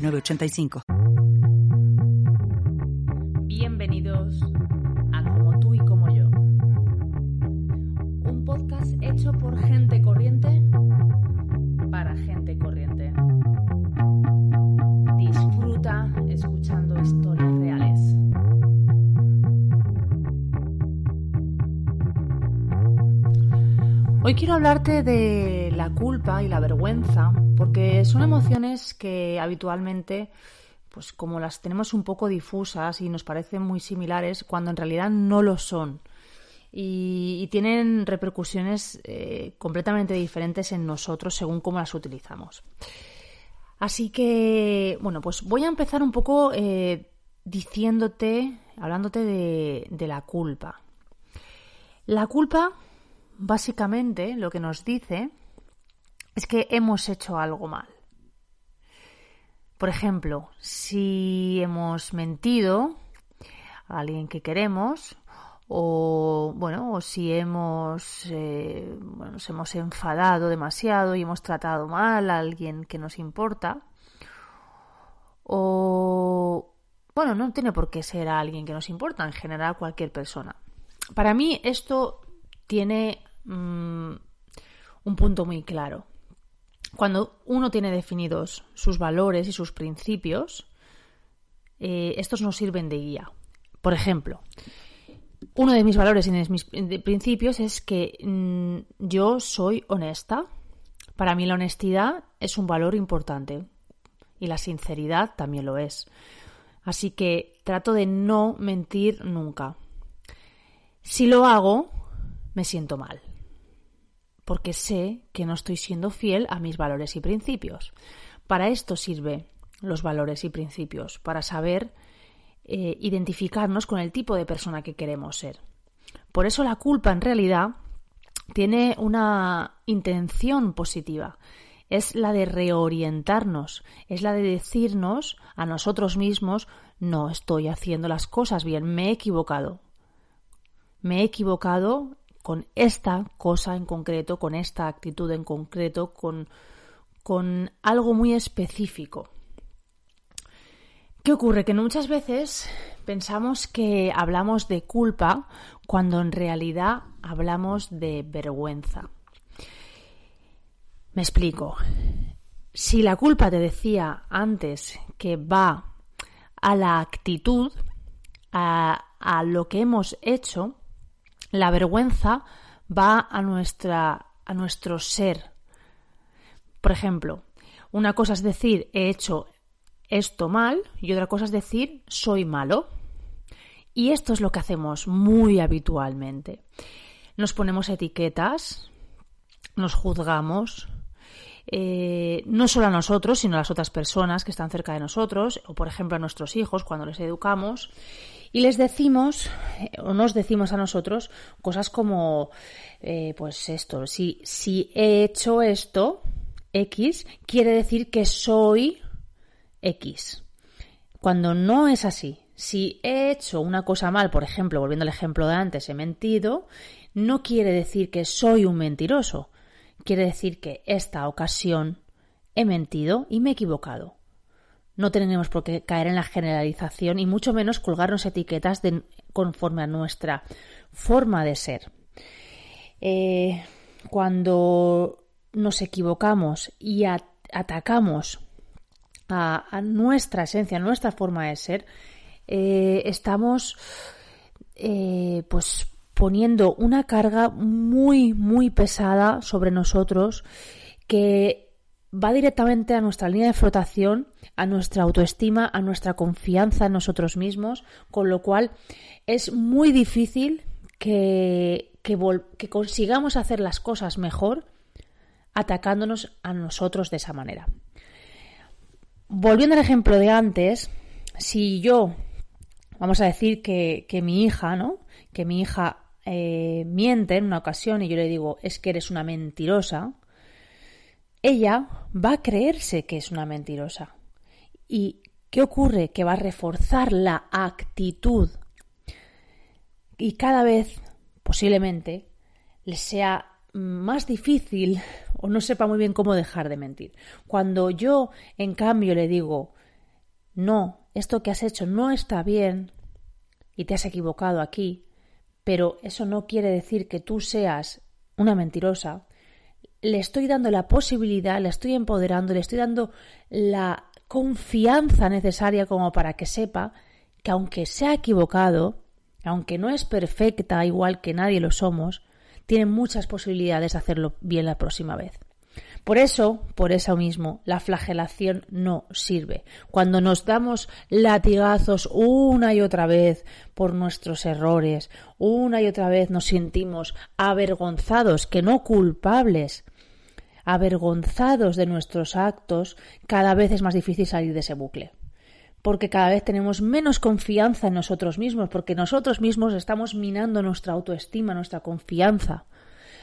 8985. Hoy quiero hablarte de la culpa y la vergüenza, porque son emociones que habitualmente, pues como las tenemos un poco difusas y nos parecen muy similares, cuando en realidad no lo son. Y, tienen repercusiones eh, completamente diferentes en nosotros según cómo las utilizamos. Así que, bueno, pues voy a empezar un poco eh, diciéndote, hablándote de, de la culpa. La culpa básicamente lo que nos dice es que hemos hecho algo mal. Por ejemplo, si hemos mentido a alguien que queremos, o bueno, o si hemos eh, nos hemos enfadado demasiado y hemos tratado mal a alguien que nos importa, o bueno, no tiene por qué ser a alguien que nos importa, en general cualquier persona. Para mí esto tiene Mm, un punto muy claro. Cuando uno tiene definidos sus valores y sus principios, eh, estos nos sirven de guía. Por ejemplo, uno de mis valores y de mis principios es que mm, yo soy honesta. Para mí la honestidad es un valor importante y la sinceridad también lo es. Así que trato de no mentir nunca. Si lo hago, me siento mal porque sé que no estoy siendo fiel a mis valores y principios. Para esto sirve los valores y principios, para saber eh, identificarnos con el tipo de persona que queremos ser. Por eso la culpa en realidad tiene una intención positiva. Es la de reorientarnos, es la de decirnos a nosotros mismos, no estoy haciendo las cosas bien, me he equivocado. Me he equivocado con esta cosa en concreto, con esta actitud en concreto, con, con algo muy específico. ¿Qué ocurre? Que muchas veces pensamos que hablamos de culpa cuando en realidad hablamos de vergüenza. Me explico. Si la culpa te decía antes que va a la actitud, a, a lo que hemos hecho, la vergüenza va a, nuestra, a nuestro ser. Por ejemplo, una cosa es decir he hecho esto mal y otra cosa es decir soy malo. Y esto es lo que hacemos muy habitualmente. Nos ponemos etiquetas, nos juzgamos, eh, no solo a nosotros, sino a las otras personas que están cerca de nosotros, o por ejemplo a nuestros hijos cuando les educamos, y les decimos, eh, o nos decimos a nosotros, cosas como, eh, pues esto, si, si he hecho esto, X, quiere decir que soy X. Cuando no es así, si he hecho una cosa mal, por ejemplo, volviendo al ejemplo de antes, he mentido, no quiere decir que soy un mentiroso. Quiere decir que esta ocasión he mentido y me he equivocado. No tenemos por qué caer en la generalización y mucho menos colgarnos etiquetas de, conforme a nuestra forma de ser. Eh, cuando nos equivocamos y atacamos a, nuestra esencia, a nuestra forma de ser, eh, estamos eh, pues poniendo una carga muy, muy pesada sobre nosotros que va directamente a nuestra línea de flotación, a nuestra autoestima, a nuestra confianza en nosotros mismos, con lo cual es muy difícil que, que, consigamos hacer las cosas mejor atacándonos a nosotros de esa manera. volviendo al ejemplo de antes, si yo, vamos a decir que, mi hija, ¿no? Que mi hija eh, miente en una ocasión y yo le digo, es que eres una mentirosa, ella va a creerse que es una mentirosa. ¿Y qué ocurre? Que va a reforzar la actitud y cada vez, posiblemente, le sea más difícil o no sepa muy bien cómo dejar de mentir. Cuando yo, en cambio, le digo, no, esto que has hecho no está bien y te has equivocado aquí, pero eso no quiere decir que tú seas una mentirosa, le estoy dando la posibilidad, le estoy empoderando, le estoy dando la confianza necesaria como para que sepa que aunque se ha equivocado, aunque no es perfecta igual que nadie lo somos, tiene muchas posibilidades de hacerlo bien la próxima vez. Por eso, por eso mismo, la flagelación no sirve. Cuando nos damos latigazos una y otra vez por nuestros errores, una y otra vez nos sentimos avergonzados, que no culpables, avergonzados de nuestros actos, cada vez es más difícil salir de ese bucle. Porque cada vez tenemos menos confianza en nosotros mismos, porque nosotros mismos estamos minando nuestra autoestima, nuestra confianza.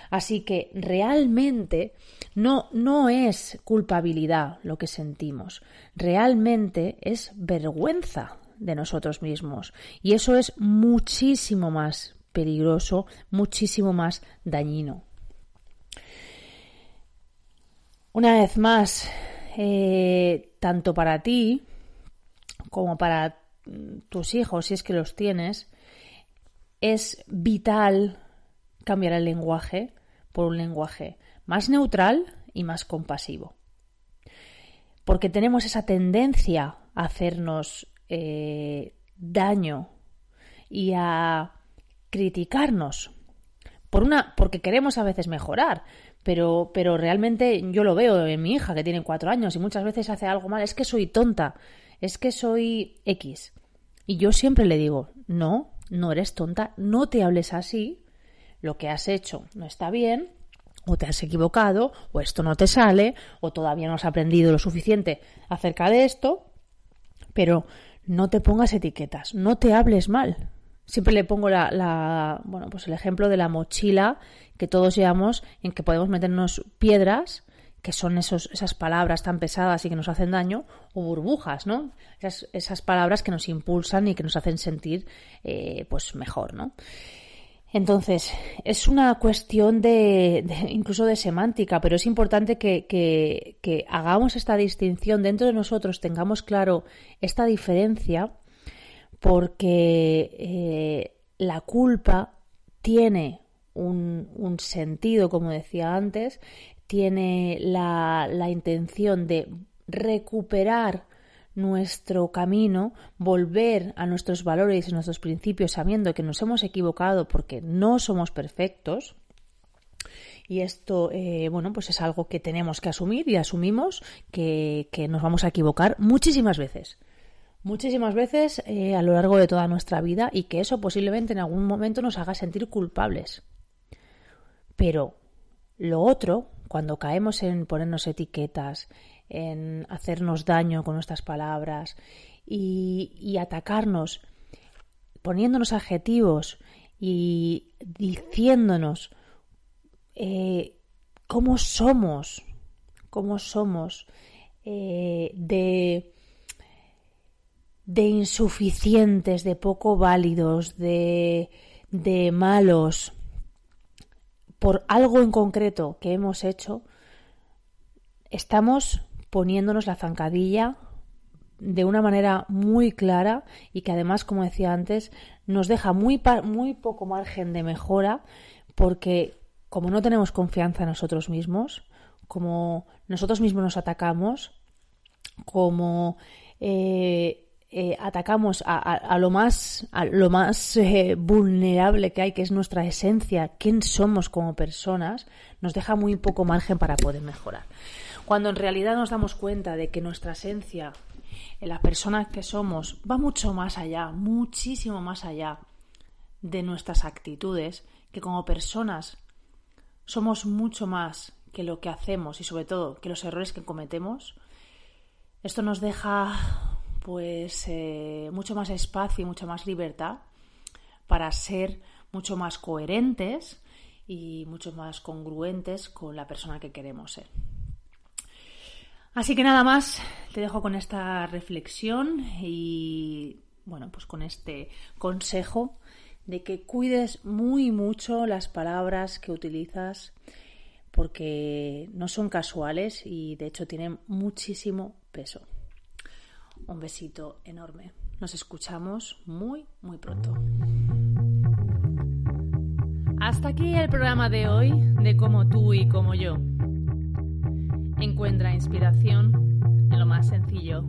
Así que realmente no, no es culpabilidad lo que sentimos, realmente es vergüenza de nosotros mismos. Y eso es muchísimo más peligroso, muchísimo más dañino. Una vez más, eh, tanto para ti como para tus hijos, si es que los tienes, es vital cambiar el lenguaje por un lenguaje más neutral y más compasivo. Porque tenemos esa tendencia a hacernos eh, daño y a criticarnos por una porque queremos a veces mejorar pero pero realmente yo lo veo en mi hija que tiene cuatro años y muchas veces hace algo mal es que soy tonta es que soy X y yo siempre le digo no no eres tonta no te hables así lo que has hecho no está bien, o te has equivocado, o esto no te sale, o todavía no has aprendido lo suficiente acerca de esto, pero no te pongas etiquetas, no te hables mal. Siempre le pongo la, bueno, pues el ejemplo de la mochila que todos llevamos en que podemos meternos piedras que son esos, esas palabras tan pesadas y que nos hacen daño, o burbujas, ¿no? Esas, esas palabras que nos impulsan y que nos hacen sentir eh, pues mejor, ¿no? Entonces, es una cuestión de, incluso de semántica, pero es importante que, hagamos esta distinción dentro de nosotros, tengamos claro esta diferencia, porque eh, la culpa tiene un, sentido, como decía antes, tiene la, intención de recuperar nuestro camino, volver a nuestros valores y nuestros principios sabiendo que nos hemos equivocado porque no somos perfectos. Y esto, eh, bueno, pues es algo que tenemos que asumir y asumimos que, nos vamos a equivocar muchísimas veces. Muchísimas veces eh, a lo largo de toda nuestra vida y que eso posiblemente en algún momento nos haga sentir culpables. Pero lo otro, cuando caemos en ponernos etiquetas, en hacernos daño con nuestras palabras y, atacarnos poniéndonos adjetivos y diciéndonos eh, cómo somos, cómo somos eh, de, de insuficientes, de poco válidos, de, de malos, por algo en concreto que hemos hecho, estamos poniéndonos la zancadilla de una manera muy clara y que además, como decía antes, nos deja muy, muy poco margen de mejora porque como no tenemos confianza en nosotros mismos, como nosotros mismos nos atacamos, como eh, eh, atacamos a, lo más, eh, vulnerable que hay, que es nuestra esencia, quién somos como personas, nos deja muy poco margen para poder mejorar. Cuando en realidad nos damos cuenta de que nuestra esencia, en la persona que somos, va mucho más allá, muchísimo más allá de nuestras actitudes, que como personas somos mucho más que lo que hacemos y sobre todo que los errores que cometemos, Esto nos deja pues eh, mucho más espacio y mucha más libertad para ser mucho más coherentes y mucho más congruentes con la persona que queremos ser. Así que nada más, te dejo con esta reflexión y bueno, pues con este consejo de que cuides muy mucho las palabras que utilizas porque no son casuales y de hecho tienen muchísimo peso. Un besito enorme. Nos escuchamos muy, muy pronto. Hasta aquí el programa de hoy de Como tú y como yo. Encuentra inspiración en lo más sencillo